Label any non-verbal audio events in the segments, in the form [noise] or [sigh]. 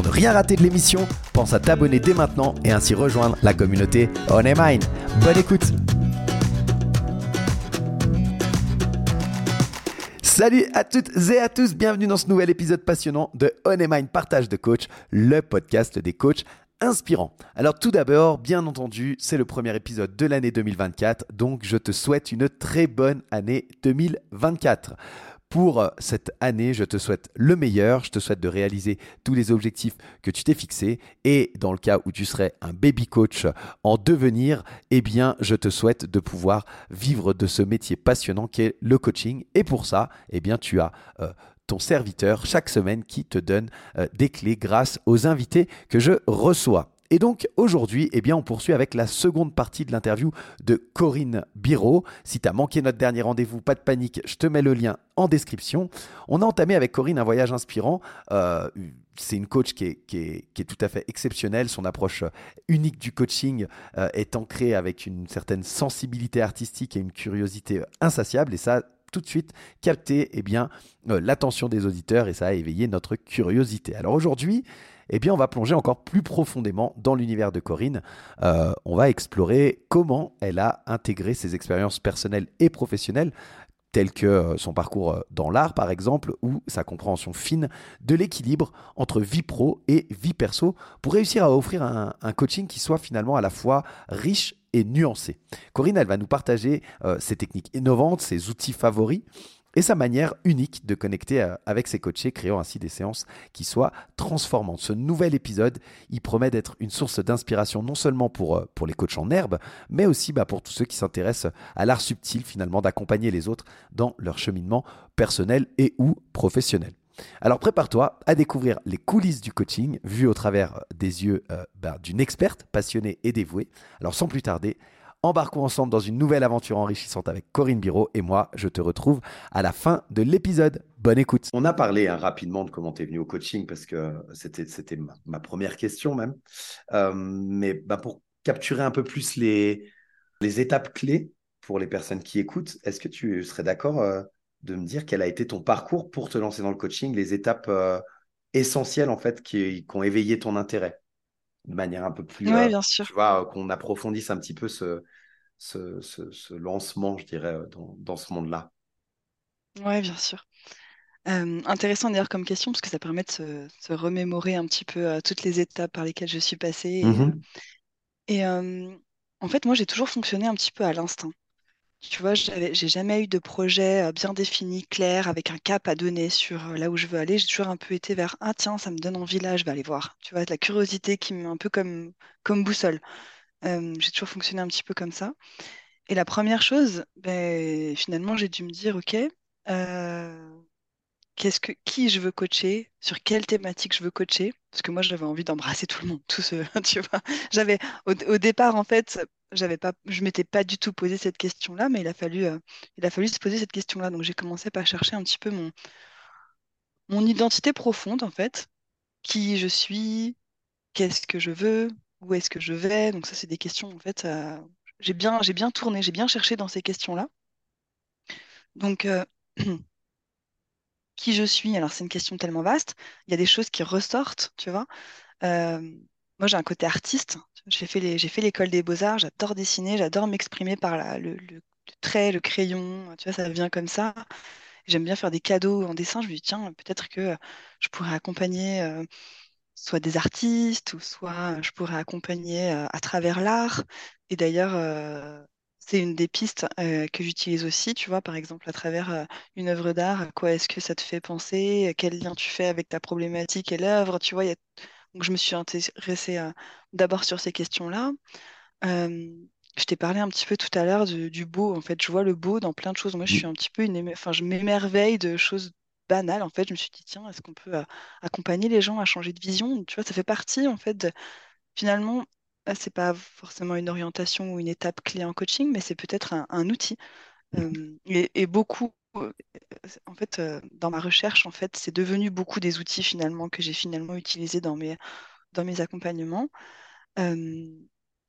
Pour ne rien rater de l'émission, pense à t'abonner dès maintenant et ainsi rejoindre la communauté On Mine. Bonne écoute Salut à toutes et à tous, bienvenue dans ce nouvel épisode passionnant de On Mind Partage de Coach, le podcast des coachs inspirants. Alors tout d'abord, bien entendu, c'est le premier épisode de l'année 2024, donc je te souhaite une très bonne année 2024. Pour euh, cette année, je te souhaite le meilleur, je te souhaite de réaliser tous les objectifs que tu t'es fixés. Et dans le cas où tu serais un baby coach en devenir, eh bien, je te souhaite de pouvoir vivre de ce métier passionnant qu'est le coaching. Et pour ça, eh tu as euh, ton serviteur chaque semaine qui te donne euh, des clés grâce aux invités que je reçois. Et donc aujourd'hui, eh bien, on poursuit avec la seconde partie de l'interview de Corinne Biro. Si tu manqué notre dernier rendez-vous, pas de panique, je te mets le lien en description. On a entamé avec Corinne un voyage inspirant. Euh, c'est une coach qui est, tout à fait exceptionnelle. Son approche unique du coaching euh, est ancrée avec une certaine sensibilité artistique et une curiosité insatiable. Et ça, tout de suite capté eh euh, l'attention des auditeurs et ça a éveillé notre curiosité. Alors aujourd'hui, eh bien, on va plonger encore plus profondément dans l'univers de Corinne. Euh, on va explorer comment elle a intégré ses expériences personnelles et professionnelles telles que euh, son parcours euh, dans l'art par exemple, ou sa compréhension fine de l'équilibre entre vie pro et vie perso, pour réussir à offrir un, coaching qui soit finalement à la fois riche et nuancé. Corinne, elle va nous partager ses techniques innovantes, ses outils favoris, et sa manière unique de connecter euh, avec ses coachés, créant ainsi des séances qui soient transformantes. Ce nouvel épisode, il promet d'être une source d'inspiration non seulement pour, euh, les coachs en herbe, mais aussi bah, pour tous ceux qui s'intéressent à l'art subtil finalement d'accompagner les autres dans leur cheminement personnel et ou professionnel. Alors prépare-toi à découvrir les coulisses du coaching vues au travers des yeux euh, bah, d'une experte passionnée et dévouée. Alors sans plus tarder, Embarquons ensemble dans une nouvelle aventure enrichissante avec Corinne Biro et moi, je te retrouve à la fin de l'épisode. Bonne écoute. On a parlé hein, rapidement de comment tu es venu au coaching parce que c'était, ma, première question même. Euh, mais bah, pour capturer un peu plus les, les étapes clés pour les personnes qui écoutent, est-ce que tu serais d'accord euh, de me dire quel a été ton parcours pour te lancer dans le coaching, les étapes euh, essentielles en fait qui, qui ont éveillé ton intérêt? De manière un peu plus. Oui, bien sûr. Tu vois, qu'on approfondisse un petit peu ce, ce, ce, lancement, je dirais, euh, dans, dans ce monde-là. Oui, bien sûr. intéressant d'ailleurs comme question parce que ça permet de se, remémorer un petit peu euh, toutes les étapes par lesquelles je suis passée. Et, mmh en fait, moi, j'ai toujours fonctionné un petit peu à l'instinct. Tu vois, j'ai jamais eu de projet bien défini, clair, avec un cap à donner sur là où je veux aller. J'ai toujours un peu été vers ah tiens, ça me donne envie là, je vais aller voir. Tu vois, la curiosité qui me un peu comme comme boussole. J'ai toujours fonctionné un petit peu comme ça. Et la première chose, ben, finalement, j'ai dû me dire ok, qu'est-ce que qui je veux coacher, sur quelle thématique je veux coacher, parce que moi j'avais envie d'embrasser tout le monde, [laughs] tout ce, tu vois. J'avais au, au départ en fait j'avais pas, je m'étais pas du tout posé cette question-là, mais il a fallu, euh, il a fallu se poser cette question-là. Donc j'ai commencé par chercher un petit peu mon, mon identité profonde en fait, qui je suis, qu'est-ce que je veux, où est-ce que je vais. Donc ça c'est des questions en fait. j'ai bien, j'ai bien tourné, j'ai bien cherché dans ces questions-là. Donc euh, [clears throat] qui je suis, alors c'est une question tellement vaste. Il y a des choses qui ressortent, tu vois. Euh, moi j'ai un côté artiste, j'ai fait les, j'ai fait l'école des beaux-arts, j'adore dessiner, j'adore m'exprimer par la, le, le, trait, le crayon, tu vois, ça vient comme ça. J'aime bien faire des cadeaux en dessin. Je me dis, tiens, peut-être que je pourrais accompagner euh, soit des artistes, ou soit je pourrais accompagner euh, à travers l'art. Et d'ailleurs, euh, c'est une des pistes que j'utilise aussi, tu vois, par exemple, à travers une œuvre d'art, à quoi est-ce que ça te fait penser, quel lien tu fais avec ta problématique et l'œuvre, tu vois, Donc, je me suis intéressée d'abord sur ces questions-là. je t'ai parlé un petit peu tout à l'heure du, beau. En fait, je vois le beau dans plein de choses. Moi, je suis Mmh. un petit peu une... Enfin, je m'émerveille de choses banales. En fait, je me suis dit, tiens, est-ce qu'on peut accompagner les gens à changer de vision? Tu vois, ça fait partie, en fait, de Finalement, euh, c'est pas forcément une orientation ou une étape clé en coaching, mais c'est peut-être un, un outil. Euh, et, et beaucoup, euh, en fait, euh, dans ma recherche, en fait, c'est devenu beaucoup des outils finalement que j'ai finalement utilisés dans mes, dans mes accompagnements. Euh,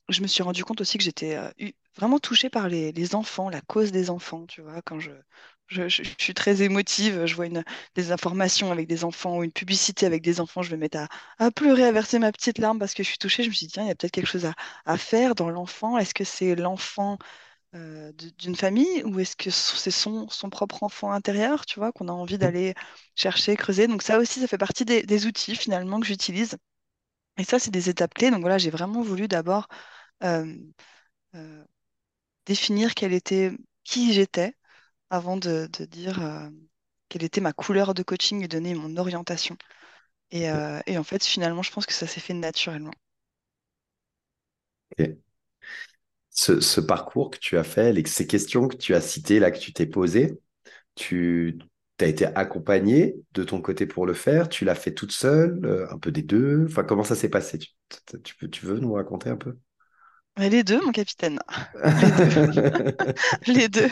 je me suis rendu compte aussi que j'étais euh, eu- vraiment touchée par les, les enfants, la cause des enfants, tu vois, quand je- je suis très émotive, je vois une, des informations avec des enfants ou une publicité avec des enfants, je vais mettre à, à pleurer, à verser ma petite larme parce que je suis touchée. Je me suis dit, tiens, il y a peut-être quelque chose à, à faire dans l'enfant. Est-ce que c'est l'enfant euh, d'une famille ou est-ce que c'est son, son propre enfant intérieur, tu vois, qu'on a envie d'aller chercher, creuser? Donc ça aussi, ça fait partie des, des outils finalement que j'utilise. Et ça, c'est des étapes clés. Donc voilà, j'ai vraiment voulu d'abord euh, euh, définir quelle était, qui j'étais avant de, de dire euh, quelle était ma couleur de coaching et donner mon orientation. Et, et en fait, finalement, je pense que ça s'est fait naturellement. Ce, ce parcours que tu as fait, les- ces questions que tu as citées là, que tu t'es posées, tu as été accompagnée de ton côté pour le faire, tu l'as fait toute seule, euh, un peu des deux? Enfin, comment ça s'est passé? Tu, tu peux, tu veux nous raconter un peu? Mais les deux, mon capitaine. [laughs] Les deux. [laughs] Les deux.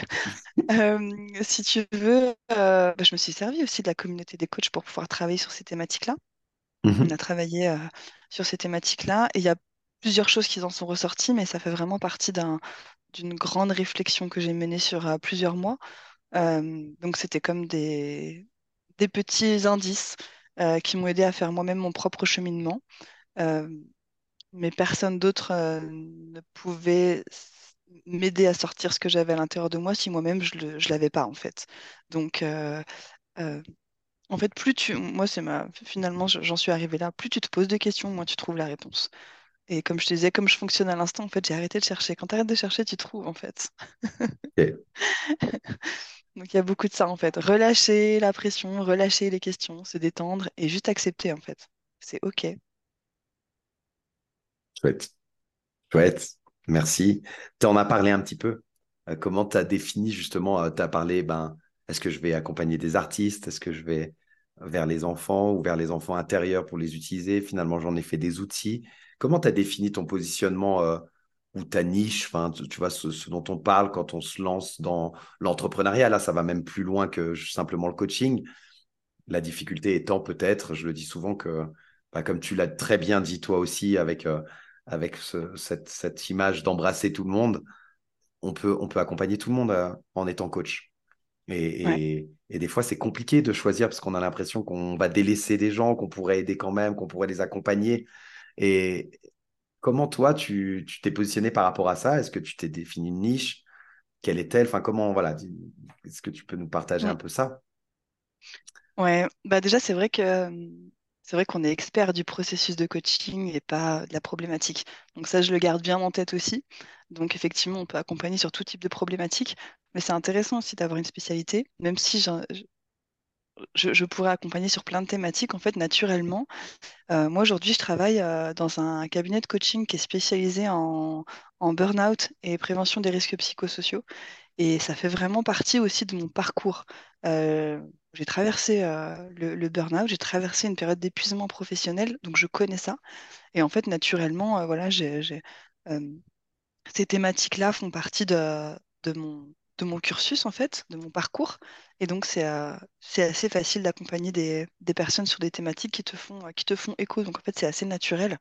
Euh, si tu veux, euh, bah, je me suis servi aussi de la communauté des coachs pour pouvoir travailler sur ces thématiques-là. On a travaillé euh, sur ces thématiques-là et il y a plusieurs choses qui en sont ressorties, mais ça fait vraiment partie d'un, d'une grande réflexion que j'ai menée sur euh, plusieurs mois. Euh, donc, c'était comme des, des petits indices euh, qui m'ont aidé à faire moi-même mon propre cheminement. Mais personne d'autre ne pouvait m'aider à sortir ce que j'avais à l'intérieur de moi si moi-même je ne l'avais pas, en fait. Donc, en fait, plus tu. Moi, c'est ma. Finalement, je- j'en suis arrivée là. Plus tu te poses de questions, moins tu trouves la réponse. Et comme je te disais, comme je fonctionne à l'instant, en fait, j'ai arrêté de chercher. Quand tu arrêtes de chercher, tu trouves, en fait. [laughs] Donc, il y a beaucoup de ça, en fait. Relâcher la pression, relâcher les questions, se détendre et juste accepter, en fait. C'est OK. chouette, chouette, merci. Tu en as parlé un petit peu. Euh, comment tu as défini justement, tu as parlé, ben, est-ce que je vais accompagner des artistes? Est-ce que je vais vers les enfants ou vers les enfants intérieurs pour les utiliser? Finalement, j'en ai fait des outils. Comment tu as défini ton positionnement euh, ou ta niche, enfin, tu, vois, ce, ce dont on parle quand on se lance dans l'entrepreneuriat? Là, ça va même plus loin que simplement le coaching. La difficulté étant peut-être, je le dis souvent, que, bah, comme tu l'as très bien dit toi aussi, avec, euh, avec ce- cette, cette image d'embrasser tout le monde, on peut, on peut accompagner tout le monde euh, en étant coach. Ouais. Et, des fois, c'est compliqué de choisir parce qu'on a l'impression qu'on va délaisser des gens, qu'on pourrait aider quand même, qu'on pourrait les accompagner. Et comment toi, tu t'es positionné par rapport à ça? Est-ce que tu t'es défini une niche? Quelle est-elle? Enfin, comment, voilà, est-ce que tu peux nous partager un peu ça? Ouais, bah déjà c'est vrai que c'est vrai qu'on est expert du processus de coaching et pas de la problématique. Donc ça je le garde bien en tête aussi. Donc effectivement on peut accompagner sur tout type de problématique, mais c'est intéressant aussi d'avoir une spécialité, même si je, je pourrais accompagner sur plein de thématiques en fait naturellement. Euh, moi aujourd'hui je travaille euh, dans un cabinet de coaching qui est spécialisé en, en burn-out et prévention des risques psychosociaux. Et ça fait vraiment partie aussi de mon parcours. Euh, j'ai traversé euh, le, burn-out, j'ai traversé une période d'épuisement professionnel, donc je connais ça. Et en fait, naturellement, euh, voilà, euh, ces thématiques-là font partie de, mon, cursus, en fait, de mon parcours. Et donc, c'est assez facile d'accompagner des, personnes sur des thématiques qui te font, écho. Donc, en fait, c'est assez naturel.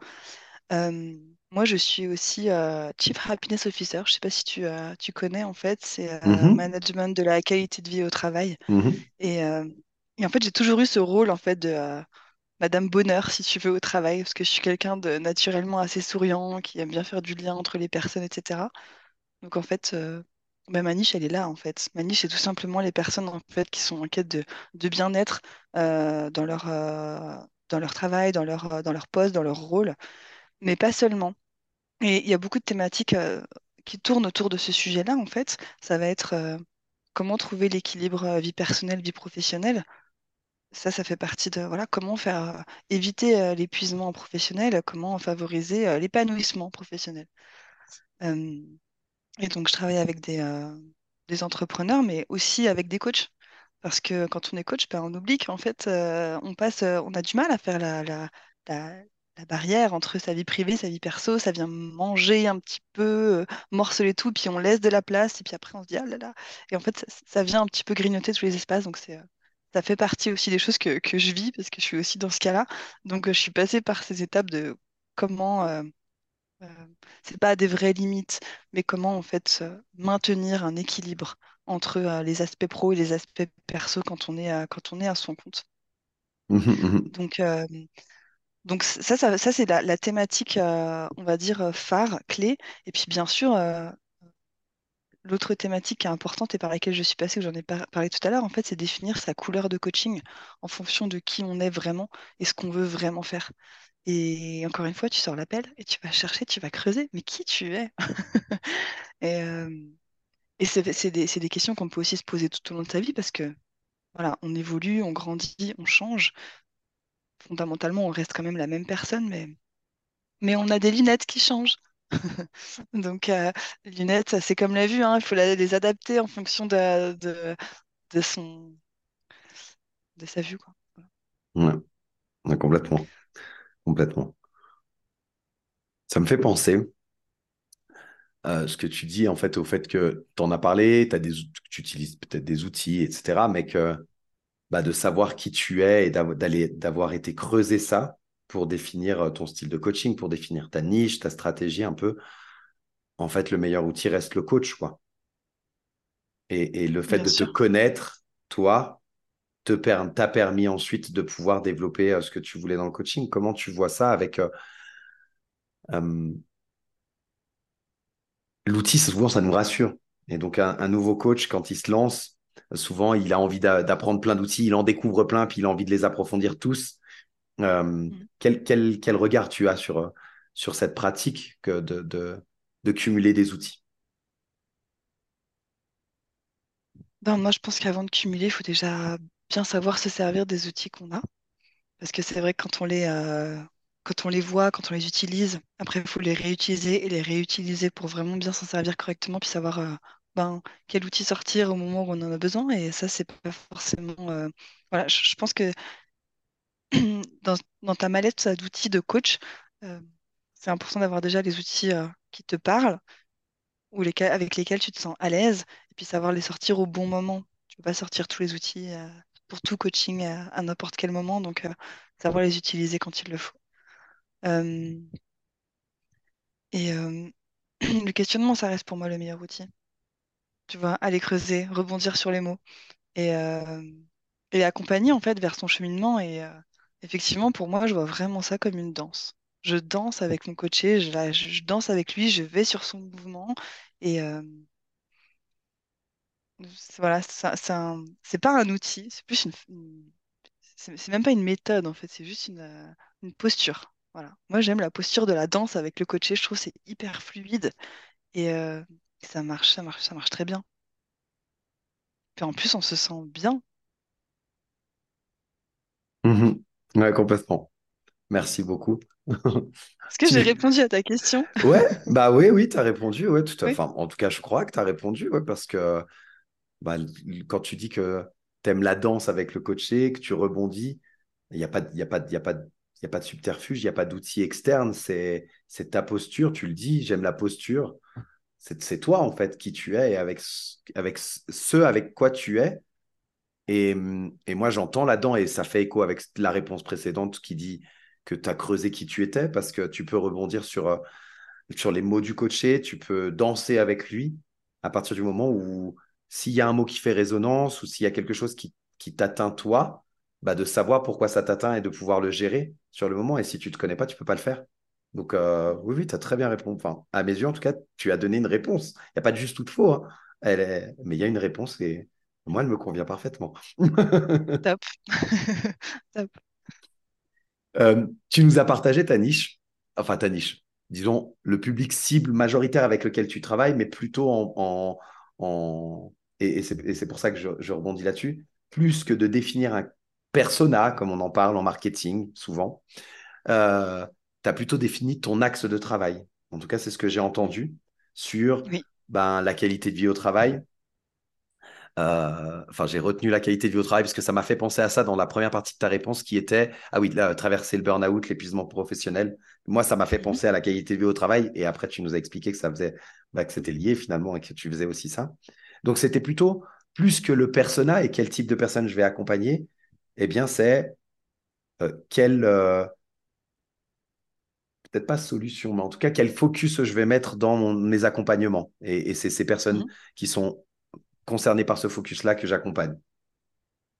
Moi, je suis aussi euh, Chief Happiness Officer. Je ne sais pas si tu, euh, tu connais, en fait, c'est euh, Mhm, management de la qualité de vie au travail. mhm. Et, euh, et en fait, j'ai toujours eu ce rôle, en fait, de euh, Madame Bonheur, si tu veux, au travail, parce que je suis quelqu'un de naturellement assez souriant, qui aime bien faire du lien entre les personnes, etc. Donc, en fait, euh, bah, ma niche, elle est là, en fait. Ma niche, c'est tout simplement les personnes, en fait, qui sont en quête de, de bien-être euh, dans leur, euh, dans leur travail, dans leur, dans leur poste, dans leur rôle, mais pas seulement. Et il y a beaucoup de thématiques euh, qui tournent autour de ce sujet-là, en fait. Ça va être euh, comment trouver l'équilibre euh, vie personnelle, vie professionnelle. ça, ça fait partie de voilà, comment faire éviter l'épuisement professionnel, comment favoriser l'épanouissement professionnel. et donc, je travaille avec des, des entrepreneurs, mais aussi avec des coachs. Parce que quand on est coach, ben, on oublie qu'en fait, on passe, on a du mal à faire la, la, la barrière entre sa vie privée, sa vie perso, ça vient manger un petit peu, euh, morceler tout, puis on laisse de la place, et puis après on se dit ah là là. Et en fait, ça, vient un petit peu grignoter tous les espaces, donc c'est, euh, ça fait partie aussi des choses que, je vis, parce que je suis aussi dans ce cas-là. Donc euh, je suis passée par ces étapes de comment, c'est pas des vraies limites, mais comment en fait maintenir un équilibre entre les aspects pro et les aspects perso quand on est, quand on est à son compte. Mmh mmh donc, donc ça, c'est la, thématique, euh, on va dire, euh, phare, clé. Et puis bien sûr, euh, l'autre thématique qui est importante et par laquelle je suis passée, que j'en ai parlé tout à l'heure, en fait, c'est définir sa couleur de coaching en fonction de qui on est vraiment et ce qu'on veut vraiment faire. Et encore une fois, tu sors l'appel et tu vas chercher, tu vas creuser, mais qui tu es? [laughs] Et, c'est des, des, questions qu'on peut aussi se poser tout au long de sa vie parce que voilà, on évolue, on grandit, on change fondamentalement, on reste quand même la même personne, mais, mais on a des lunettes qui changent. [laughs] Donc, euh, les lunettes, c'est comme la vue, hein, il faut les adapter en fonction de, de, son, de sa vue. Quoi. Ouais. complètement. Complètement. Ça me fait penser, euh, ce que tu dis, en fait, au fait que tu en as parlé, des, tu utilises peut-être des outils, etc., mais que bah, de savoir qui tu es et d'aller d'avoir été creusé ça pour définir euh, ton style de coaching, pour définir ta niche, ta stratégie un peu. En fait, le meilleur outil reste le coach, quoi. Et, le fait de te connaître, toi, te t'a permis ensuite de pouvoir développer euh, ce que tu voulais dans le coaching. Comment tu vois ça avec euh, l'outil Souvent, ça nous rassure. Et donc, un, nouveau coach, quand il se lance, Souvent, il a envie d'apprendre plein d'outils, il en découvre plein, puis il a envie de les approfondir tous. Euh, mm. quel, quel, quel, regard tu as sur, sur cette pratique que de, de, de cumuler des outils? Ben, Moi, je pense qu'avant de cumuler, il faut déjà bien savoir se servir des outils qu'on a. Parce que c'est vrai que quand on les, euh, quand on les voit, quand on les utilise, après, il faut les réutiliser et les réutiliser pour vraiment bien s'en servir correctement, puis savoir euh, ben, quel outil sortir au moment où on en a besoin. Et ça, c'est pas forcément. Euh, voilà, je, pense que [clears throat] dans, ta mallette d'outils de coach, euh, c'est important d'avoir déjà les outils euh, qui te parlent ou lesquels, avec lesquels tu te sens à l'aise et puis savoir les sortir au bon moment. Tu peux pas sortir tous les outils pour tout coaching à, n'importe quel moment, donc savoir les utiliser quand il le faut. et [clears throat] le questionnement, ça reste pour moi le meilleur outil tu vois, aller creuser, rebondir sur les mots et, euh, et accompagner en fait vers son cheminement. Et euh, effectivement, pour moi, je vois vraiment ça comme une danse. Je danse avec mon coaché, je, danse avec lui, je vais sur son mouvement et euh, voilà, c'est pas un outil, c'est plus une, c'est même pas une méthode en fait, c'est juste une, une posture. Voilà. Moi, j'aime la posture de la danse avec le coaché. Je trouve c'est hyper fluide et, ça marche, ça marche, ça marche très bien. Puis en plus, on se sent bien. Mhm. Ouais, complètement. Merci beaucoup. [laughs] Est-ce que j'ai répondu à ta question? Ouais, bah oui, oui, tu as répondu. Ouais, tout à... enfin, en tout cas, je crois que tu as répondu ouais, parce que bah, quand tu dis que tu aimes la danse avec le coaché, que tu rebondis, il n'y a, pas, y a, pas, y a, pas, y a pas de subterfuge, il n'y a pas d'outil externe, c'est ta posture, tu le dis, j'aime la posture c'est toi en fait qui tu es et avec, avec ce avec quoi tu es. Et, et moi j'entends là-dedans et ça fait écho avec la réponse précédente qui dit que tu as creusé qui tu étais parce que tu peux rebondir sur, euh, sur les mots du coaché, tu peux danser avec lui à partir du moment où s'il y a un mot qui fait résonance ou s'il y a quelque chose qui, qui t'atteint toi, bah de savoir pourquoi ça t'atteint et de pouvoir le gérer sur le moment. Et si tu ne te connais pas, tu peux pas le faire. Donc, euh, oui, oui, tu as très bien répondu. Enfin, à mes yeux, en tout cas, tu as donné une réponse. Il n'y a pas de juste ou de faux, hein. Elle mais il y a une réponse et moi, elle me convient parfaitement. [laughs] Top. [laughs] Top. Euh, tu nous as partagé ta niche, enfin ta niche, disons le public cible majoritaire avec lequel tu travailles, mais plutôt en. en, et, c'est pour ça que je, je rebondis là-dessus. Plus que de définir un persona, comme on en parle en marketing souvent, euh, tu as plutôt défini ton axe de travail. En tout cas, c'est ce que j'ai entendu sur ben, la qualité de vie au travail. Euh, enfin, j'ai retenu la qualité de vie au travail parce que ça m'a fait penser à ça dans la première partie de ta réponse qui était Ah oui, traverser le burn-out, l'épuisement professionnel. Moi, ça m'a fait mhm. penser à la qualité de vie au travail. Et après, tu nous as expliqué que ça faisait, bah, que c'était lié finalement et que tu faisais aussi ça. Donc, c'était plutôt plus que le persona et quel type de personne je vais accompagner. Eh bien, c'est euh, quel, euh, peut-être pas solution, mais en tout cas, quel focus je vais mettre dans mes accompagnements. Et, c'est ces personnes mmh. qui sont concernées par ce focus-là que j'accompagne.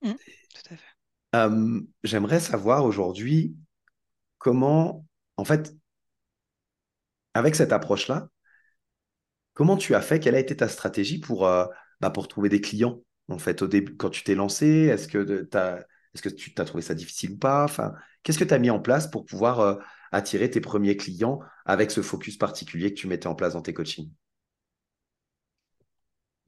Mmh, tout à fait. J'aimerais savoir aujourd'hui comment, en fait, avec cette approche-là, comment tu as fait? Quelle a été ta stratégie pour, euh, bah, pour trouver des clients En fait, au début, quand tu t'es lancé, est-ce que, as, est-ce que tu as trouvé ça difficile ou pas? Enfin, Qu'est-ce que tu as mis en place pour pouvoir euh, attirer tes premiers clients avec ce focus particulier que tu mettais en place dans tes coachings?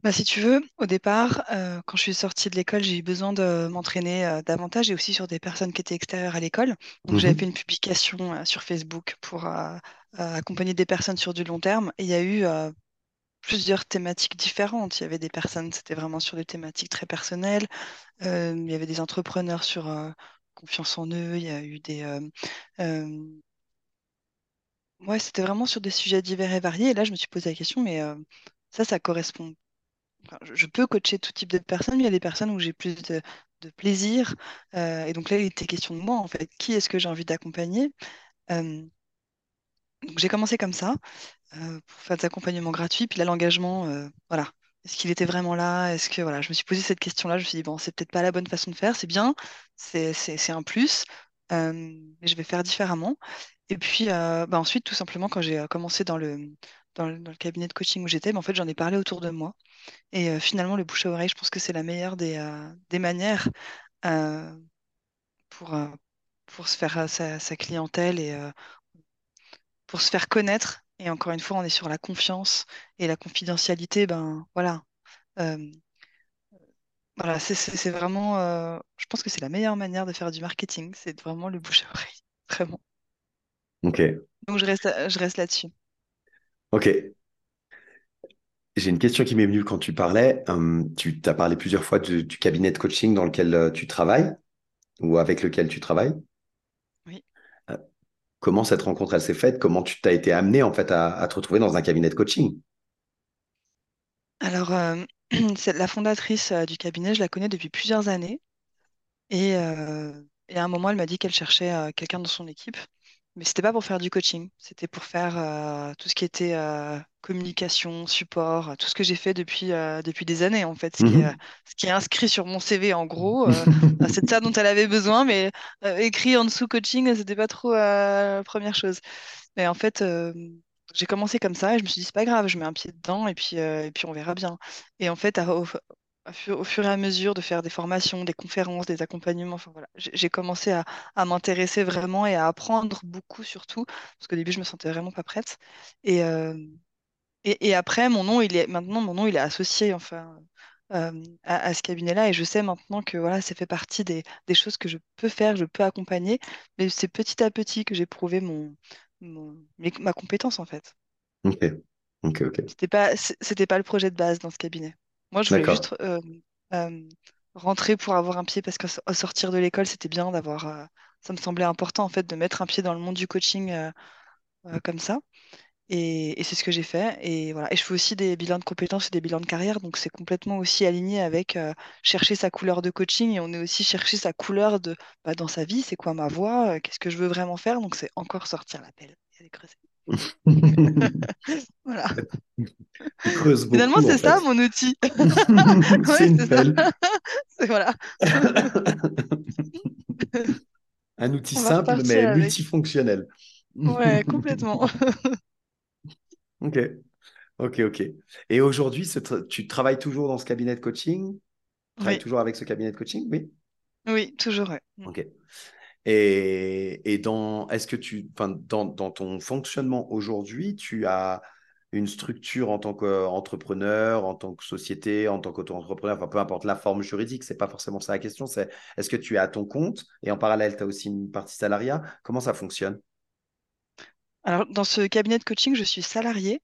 Bah, si tu veux, au départ, euh, quand je suis sortie de l'école, j'ai eu besoin de m'entraîner euh, davantage et aussi sur des personnes qui étaient extérieures à l'école. Donc, j'avais mhm. fait une publication euh, sur Facebook pour accompagner des personnes sur du long terme. Et il y a eu plusieurs thématiques différentes. Il y avait des personnes, c'était vraiment sur des thématiques très personnelles. il y avait des entrepreneurs sur confiance en eux. Il y a eu des Ouais, c'était vraiment sur des sujets divers et variés. Et là, je me suis posé la question, mais euh, ça, ça correspond. je peux coacher tout type de personnes, mais il y a des personnes où j'ai plus de, plaisir. Euh, et donc là, il était question de moi, en fait. Qui est-ce que j'ai envie d'accompagner? Euh, donc j'ai commencé comme ça, pour faire des accompagnements gratuits. Puis là, l'engagement, voilà. Est-ce qu'il était vraiment là? Est-ce que voilà, je me suis posé cette question-là. Je me suis dit, bon, c'est peut-être pas la bonne façon de faire. C'est bien, c'est c'est- un plus, mais je vais faire différemment. Et puis euh, bah, ensuite, tout simplement, quand j'ai euh, commencé dans le, dans le, cabinet de coaching où j'étais, bah, en fait, j'en ai parlé autour de moi. Et euh, finalement, le bouche à oreille, je pense que c'est la meilleure des, manières pour, pour se faire sa, sa clientèle et pour se faire connaître. Et encore une fois, on est sur la confiance et la confidentialité. Ben voilà. voilà, c'est vraiment. je pense que c'est la meilleure manière de faire du marketing. C'est vraiment le bouche à oreille. [laughs] Vraiment. Ok. Donc je reste, je reste là-dessus. Ok. J'ai une question qui m'est venue quand tu parlais. Hum, tu as parlé plusieurs fois du, cabinet de coaching dans lequel euh, tu travailles ou avec lequel tu travailles. Oui. Euh, comment cette rencontre s'est faite? Comment tu t'as été amené en fait à, te retrouver dans un cabinet de coaching? Alors, euh, [clears throat] la fondatrice du cabinet, je la connais depuis plusieurs années. Et, et à un moment, elle m'a dit qu'elle cherchait quelqu'un dans son équipe. Mais c'était pas pour faire du coaching, c'était pour faire euh, tout ce qui était euh, communication, support, tout ce que j'ai fait depuis, euh, depuis des années en fait. Ce, qui est, ce qui est inscrit sur mon CV en gros, [laughs] c'est de ça dont elle avait besoin, mais écrit en dessous coaching, c'était pas trop la première chose. Mais en fait, j'ai commencé comme ça et je me suis dit c'est pas grave, je mets un pied dedans et puis, et puis on verra bien. Et en fait, au, au fur et à mesure de faire des formations, des conférences, des accompagnements. Enfin, voilà. J'ai commencé à, m'intéresser vraiment et à apprendre beaucoup surtout, parce qu'au début, je me sentais vraiment pas prête. Et, euh, et, après, mon nom, il est maintenant, mon nom, il est associé enfin, euh, à, ce cabinet-là, et je sais maintenant que voilà, ça fait partie des, choses que je peux faire, je peux accompagner, mais c'est petit à petit que j'ai prouvé mon, ma compétence en fait. Ok, ok, ok. C'était pas, c'était pas le projet de base dans ce cabinet. Moi, je voulais juste euh, euh, rentrer pour avoir un pied parce qu'au sortir de l'école, c'était bien d'avoir. Euh, ça me semblait important en fait de mettre un pied dans le monde du coaching comme ça. Et, c'est ce que j'ai fait. Et voilà. Et je fais aussi des bilans de compétences et des bilans de carrière. Donc c'est complètement aussi aligné avec chercher sa couleur de coaching. Et on est aussi chercher sa couleur de bah, dans sa vie. C'est quoi ma voix? Qu'est-ce que je veux vraiment faire? Donc c'est encore sortir la pelle et aller creuser. [laughs] voilà. Finalement, c'est ça mon outil. [laughs] [laughs] c'est une pelle. voilà. Un outil simple mais multifonctionnel. ouais, complètement. ok, ok, ok. Et aujourd'hui, tu travailles toujours dans ce cabinet de coaching? Tu travailles toujours avec ce cabinet de coaching? Oui? Oui, toujours. Ouais. Ok. Et, dans, est-ce que tu, dans, dans ton fonctionnement aujourd'hui, tu as une structure en tant qu'entrepreneur, en tant que société, en tant qu'auto-entrepreneur, enfin peu importe la forme juridique, c'est pas forcément ça la question, c'est est-ce que tu es à ton compte? Et en parallèle, tu as aussi une partie salariat Comment ça fonctionne? Alors, dans ce cabinet de coaching, je suis salarié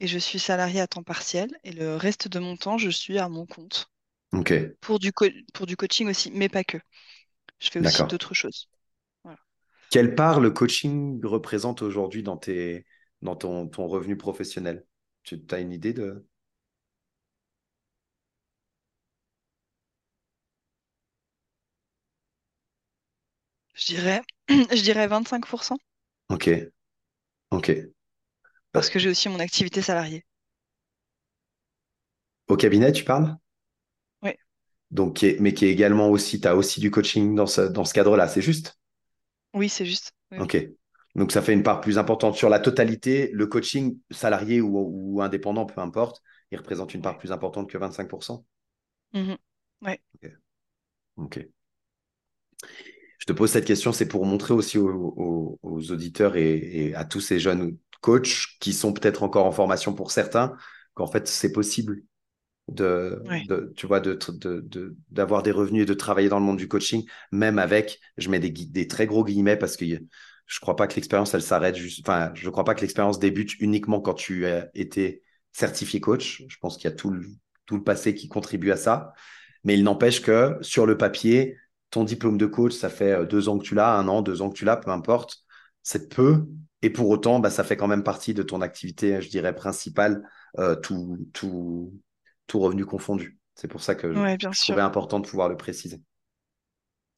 et je suis salarié à temps partiel et le reste de mon temps, je suis à mon compte. Ok. Pour du, pour du coaching aussi, mais pas que. Je fais aussi d'autres choses. Quelle part le coaching représente aujourd'hui dans, tes, dans ton, ton revenu professionnel? Tu as une idée de... Je dirais, [clears throat] je dirais 25%. Ok. Ok. Parce que j'ai aussi mon activité salariée. Au cabinet, tu parles? Donc, mais qui est également aussi, tu as aussi du coaching dans ce, dans ce cadre-là, c'est juste? Oui, c'est juste. Ok. Donc, ça fait une part plus importante. Sur la totalité, le coaching salarié ou, indépendant, peu importe, il représente une part plus importante que 25% Oui. Ok. Ok. Je te pose cette question, c'est pour montrer aussi aux, auditeurs et, et, à tous ces jeunes coachs qui sont peut-être encore en formation pour certains qu'en fait, c'est possible de, tu vois, de, d'avoir des revenus et de travailler dans le monde du coaching, même avec, je mets des, des très gros guillemets parce que je crois pas que l'expérience, elle s'arrête juste, enfin, je crois pas que l'expérience débute uniquement quand tu as été certifié coach. Je pense qu'il y a tout le, tout le passé qui contribue à ça. Mais il n'empêche que sur le papier, ton diplôme de coach, ça fait euh, deux ans que tu l'as, un an, deux ans que tu l'as, peu importe. C'est peu. Et pour autant, bah, ça fait quand même partie de ton activité, je dirais, principale, euh, tout, tout, tout revenu confondu. C'est pour ça que je, trouvais important de pouvoir le préciser.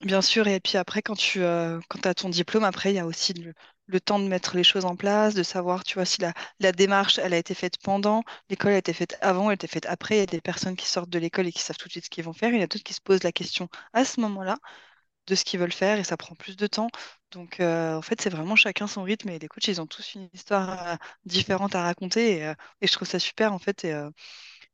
Bien sûr, et puis après, quand tu euh, quand as ton diplôme, après, il y a aussi le, temps de mettre les choses en place, de savoir, tu vois, si la, la démarche, elle a été faite pendant, l'école a été faite avant, elle a été faite après. Il y a des personnes qui sortent de l'école et qui savent tout de suite ce qu'ils vont faire. Il y a d'autres qui se posent la question à ce moment-là de ce qu'ils veulent faire et ça prend plus de temps. Donc, euh, en fait, c'est vraiment chacun son rythme et les coachs, ils ont tous une histoire euh, différente à raconter et, et, je trouve ça super, en fait. Et,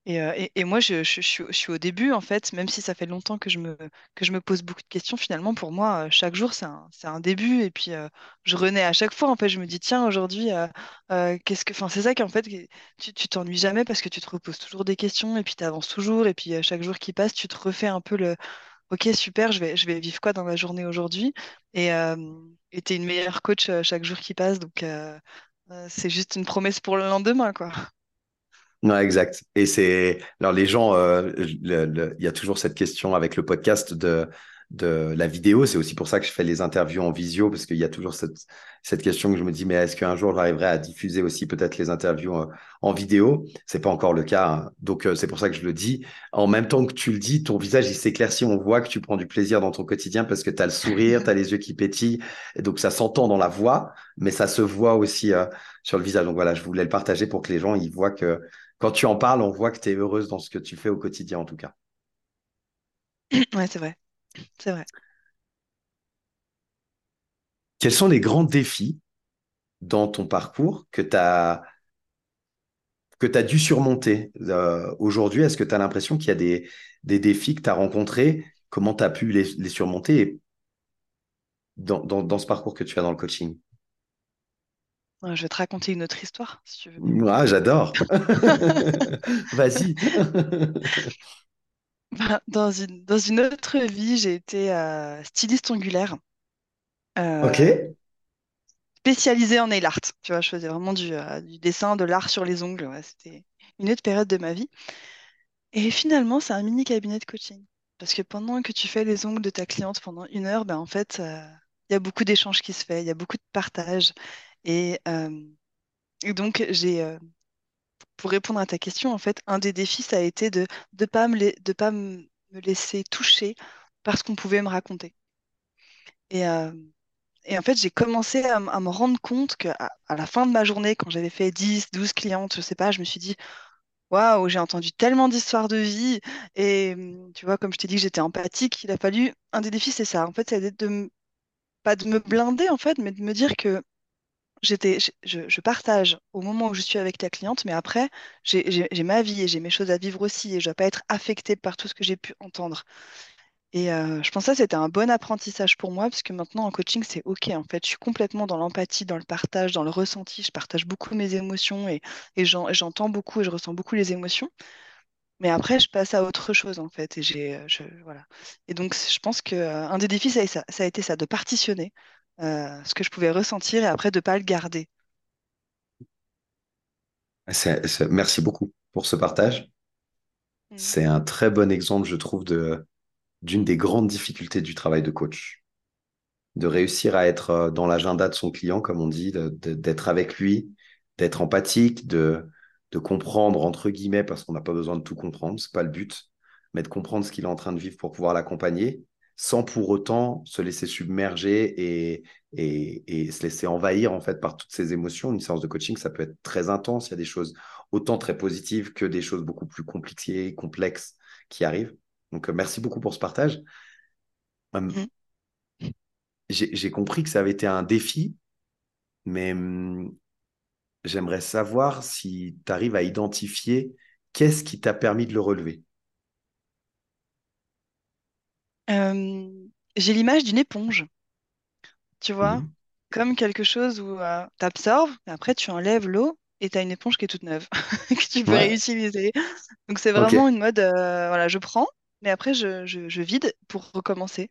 euh, et, et, moi, je, je, suis au début, en fait, même si ça fait longtemps que je me, que je me pose beaucoup de questions, finalement, pour moi, euh, chaque jour, c'est un, un, début. Et puis, euh, je renais à chaque fois, en fait, je me dis, tiens, aujourd'hui, qu'est-ce que. Enfin, c'est ça qu'en fait, tu t'ennuies jamais parce que tu te reposes toujours des questions et puis tu avances toujours. Et puis, chaque jour qui passe, tu te refais un peu le. Ok, super, je vais, je vais vivre quoi dans ma journée aujourd'hui? Et tu es une meilleure coach chaque jour qui passe. Donc, c'est juste une promesse pour le lendemain, quoi. Non, exact. Et c'est alors les gens, euh, il y a toujours cette question avec le podcast de de la vidéo. C'est aussi pour ça que je fais les interviews en visio parce qu'il y a toujours cette cette question que je me dis mais est-ce qu'un jour j'arriverai à diffuser aussi peut-être les interviews euh, en vidéo? C'est pas encore le cas. Hein. Donc euh, c'est pour ça que je le dis. En même temps que tu le dis, ton visage il s'éclaircit. On voit que tu prends du plaisir dans ton quotidien parce que tu as le sourire, tu as les yeux qui pétillent. Et donc ça s'entend dans la voix, mais ça se voit aussi sur le visage. Donc voilà, je voulais le partager pour que les gens ils voient que quand tu en parles, on voit que tu es heureuse dans ce que tu fais au quotidien, en tout cas. [clears throat] Ouais, c'est vrai. C'est vrai. Quels sont les grands défis dans ton parcours que tu as, que as dû surmonter euh, aujourd'hui? Est-ce que tu as l'impression qu'il y a des, des défis que tu as rencontrés? Comment tu as pu les, surmonter dans, dans, ce parcours que tu as dans le coaching? Je vais te raconter une autre histoire, si tu veux. Ah, j'adore. [laughs] [laughs] Vas-y. [laughs] Bah, dans, une, dans une autre vie, j'ai été euh, styliste ongulaire. Euh, ok. Spécialisée en nail art. Tu vois, je faisais vraiment du, euh, du dessin, de l'art sur les ongles. C'était une autre période de ma vie. Et finalement, c'est un mini cabinet de coaching. Parce que pendant que tu fais les ongles de ta cliente pendant une heure, ben, en fait, il y a beaucoup d'échanges qui se fait, il y a beaucoup de partage. Et, donc, j'ai, pour répondre à ta question, en fait, un des défis, ça a été de ne pas, me, de pas me laisser toucher par ce qu'on pouvait me raconter. Et, et en fait, j'ai commencé à, me rendre compte qu'à à la fin de ma journée, quand j'avais fait 10, 12 clientes, je sais pas, je me suis dit, waouh, j'ai entendu tellement d'histoires de vie. Et tu vois, comme je t'ai dit que j'étais empathique, il a fallu. Un des défis, c'est ça. En fait, c'est de, pas de me blinder, en fait, mais de me dire que j'étais, je, partage au moment où je suis avec la cliente, mais après, j'ai ma vie et j'ai mes choses à vivre aussi et je ne dois pas être affectée par tout ce que j'ai pu entendre. Et je pense que ça, c'était un bon apprentissage pour moi, parce que maintenant, en coaching, c'est OK. En fait, je suis complètement dans l'empathie, dans le partage, dans le ressenti. Je partage beaucoup mes émotions et, j'entends beaucoup et je ressens beaucoup les émotions. Mais après, je passe à autre chose, en fait. Et, et donc, je pense qu'un des défis, ça, a été ça, de partitionner ce que je pouvais ressentir et après de ne pas le garder. merci beaucoup pour ce partage. Mmh. C'est un très bon exemple, je trouve, de, d'une des grandes difficultés du travail de coach. De réussir à être euh, dans l'agenda de son client, comme on dit, d'être avec lui, d'être empathique, de, de comprendre, entre guillemets, parce qu'on n'a pas besoin de tout comprendre, c'est pas le but, mais de comprendre ce qu'il est en train de vivre pour pouvoir l'accompagner, sans pour autant se laisser submerger et, et, se laisser envahir en fait par toutes ces émotions. Une séance de coaching, ça peut être très intense. Il y a des choses autant très positives que des choses beaucoup plus compliquées, complexes qui arrivent. Donc, euh, merci beaucoup pour ce partage. Hum, mm. J'ai compris que ça avait été un défi, mais hum, j'aimerais savoir si tu arrives à identifier qu'est-ce qui t'a permis de le relever. J'ai l'image d'une éponge, tu vois, mmh. comme quelque chose où euh, tu absorbes, après tu enlèves l'eau et tu as une éponge qui est toute neuve, [laughs] que tu peux réutiliser. Donc c'est vraiment une mode, euh, voilà, je prends, mais après, je, vide pour recommencer.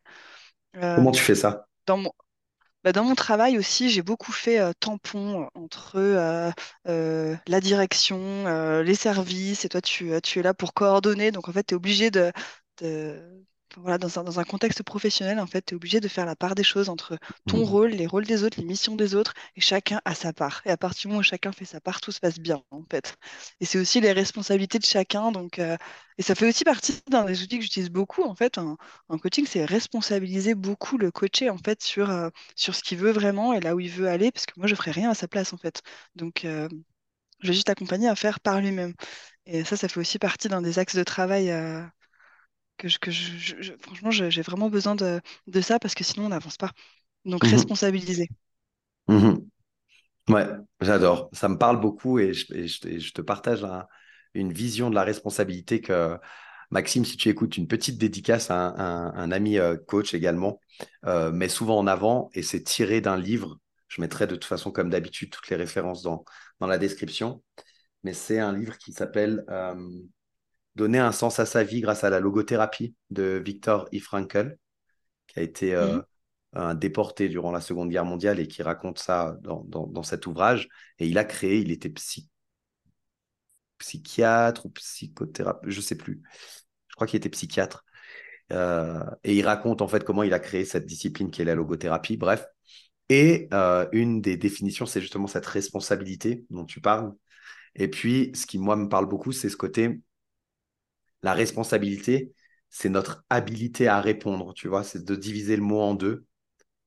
Euh, Comment tu fais ça? dans mon, bah, dans mon travail aussi, j'ai beaucoup fait euh, tampon entre euh, la direction, les services, et toi, tu, tu es là pour coordonner. Donc, en fait, tu es obligé de, voilà, dans un, dans un, contexte professionnel, en fait, tu es obligé de faire la part des choses entre ton mmh. rôle, les rôles des autres, les missions des autres, et chacun a sa part. Et à partir du moment où chacun fait sa part, tout se passe bien, en fait. Et c'est aussi les responsabilités de chacun. Donc, euh, et ça fait aussi partie d'un des outils que j'utilise beaucoup, en fait, en, coaching, c'est responsabiliser beaucoup le coaché, en fait, sur, euh, sur ce qu'il veut vraiment et là où il veut aller, parce que moi, je ferais rien à sa place, en fait. Donc, euh, je vais juste accompagner à faire par lui-même. Et ça, ça fait aussi partie d'un des axes de travail que, je, que je, franchement, j'ai vraiment besoin de, de, ça parce que sinon, on n'avance pas. Donc, mmh responsabiliser. Mmh ouais, j'adore. Ça me parle beaucoup et je, je te partage une vision de la responsabilité que, Maxime, si tu écoutes, une petite dédicace à un, ami euh, coach également, euh, met souvent en avant et c'est tiré d'un livre. Je mettrai de toute façon, comme d'habitude, toutes les références dans, dans la description. Mais c'est un livre qui s'appelle euh, donner un sens à sa vie grâce à la logothérapie de Viktor E. Frankl, qui a été euh, un déporté durant la Seconde Guerre mondiale et qui raconte ça dans, dans, cet ouvrage. Et il a créé, il était psychiatre ou psychothérapeute, je ne sais plus. Je crois qu'il était psychiatre. Euh, et il raconte en fait comment il a créé cette discipline qui est la logothérapie. Bref. Et euh, une des définitions, c'est justement cette responsabilité dont tu parles. Et puis, ce qui, moi, me parle beaucoup, c'est ce côté la responsabilité, c'est notre habilité à répondre, tu vois, c'est de diviser le mot en deux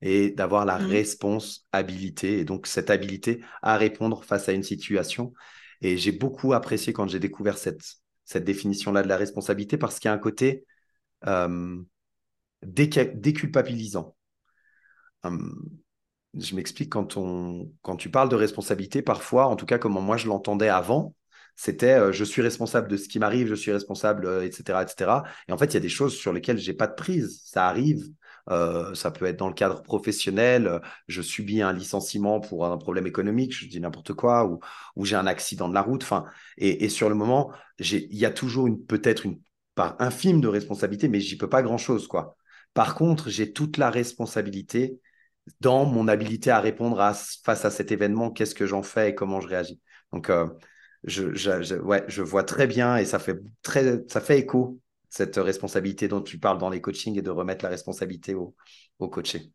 et d'avoir la mmh. responsabilité, et donc cette habilité à répondre face à une situation. Et j'ai beaucoup apprécié quand j'ai découvert cette, cette définition-là de la responsabilité parce qu'il y a un côté euh, déculpabilisant. Hum, je m'explique, quand, on, quand tu parles de responsabilité, parfois, en tout cas comme moi je l'entendais avant, c'était euh, je suis responsable de ce qui m'arrive, je suis responsable, etc., euh, etc. Et en fait, il y a des choses sur lesquelles j'ai pas de prise. Ça arrive. Euh, ça peut être dans le cadre professionnel, je subis un licenciement pour un problème économique, je dis n'importe quoi, ou, j'ai un accident de la route. Et, sur le moment, il y a toujours peut-être une part infime de responsabilité, mais j'y peux pas grand-chose, quoi. Par contre, j'ai toute la responsabilité dans mon habilité à répondre à, face à cet événement, qu'est-ce que j'en fais et comment je réagis. Donc, je, je, ouais, je vois très bien et ça fait, très, ça fait écho, cette responsabilité dont tu parles dans les coachings et de remettre la responsabilité au, au coaché.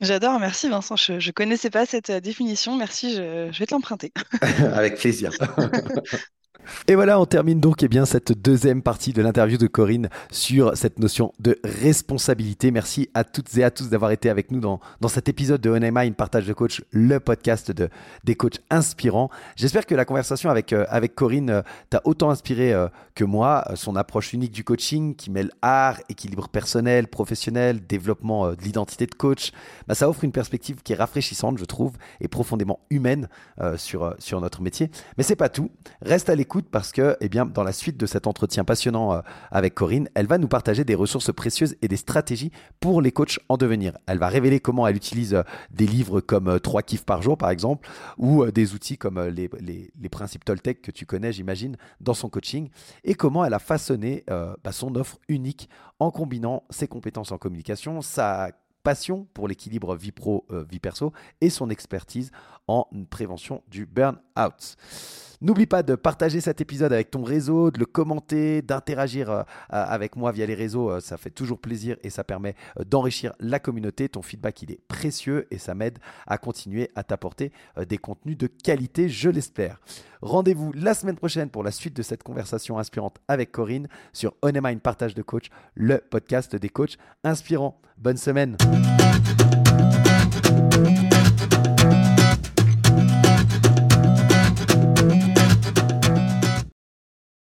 J'adore, merci Vincent. Je ne connaissais pas cette euh, définition. Merci, je, je vais te l'emprunter. [laughs] Avec plaisir. [laughs] Et voilà, on termine donc eh bien, cette deuxième partie de l'interview de Corinne sur cette notion de responsabilité. Merci à toutes et à tous d'avoir été avec nous dans, dans cet épisode de Onema, une partage de coach, le podcast de, des coachs inspirants. J'espère que la conversation avec, euh, avec Corinne euh, t'a autant inspiré euh, que moi. Son approche unique du coaching qui mêle art, équilibre personnel, professionnel, développement de l'identité de coach, bah, ça offre une perspective qui est rafraîchissante, je trouve, et profondément humaine sur, sur notre métier. Mais c'est pas tout. Reste à l'écoute parce que, eh dans la suite de cet entretien passionnant euh, avec Corinne, elle va nous partager des ressources précieuses et des stratégies pour les coachs en devenir. Elle va révéler comment elle utilise euh, des livres comme 3 kiffs par jour, par exemple, ou des outils comme les, principes Toltec que tu connais, j'imagine, dans son coaching, et comment elle a façonné bah, son offre unique en combinant ses compétences en communication, sa passion pour l'équilibre vie pro-vie euh, perso et son expertise en prévention du burn-out. N'oublie pas de partager cet épisode avec ton réseau, de le commenter, d'interagir euh, avec moi via les réseaux. Euh, ça fait toujours plaisir et ça permet d'enrichir la communauté. Ton feedback, il est précieux et ça m'aide à continuer à t'apporter des contenus de qualité, je l'espère. Rendez-vous la semaine prochaine pour la suite de cette conversation inspirante avec Corinne sur On Partage de Coach, le podcast des coachs inspirants. Bonne semaine.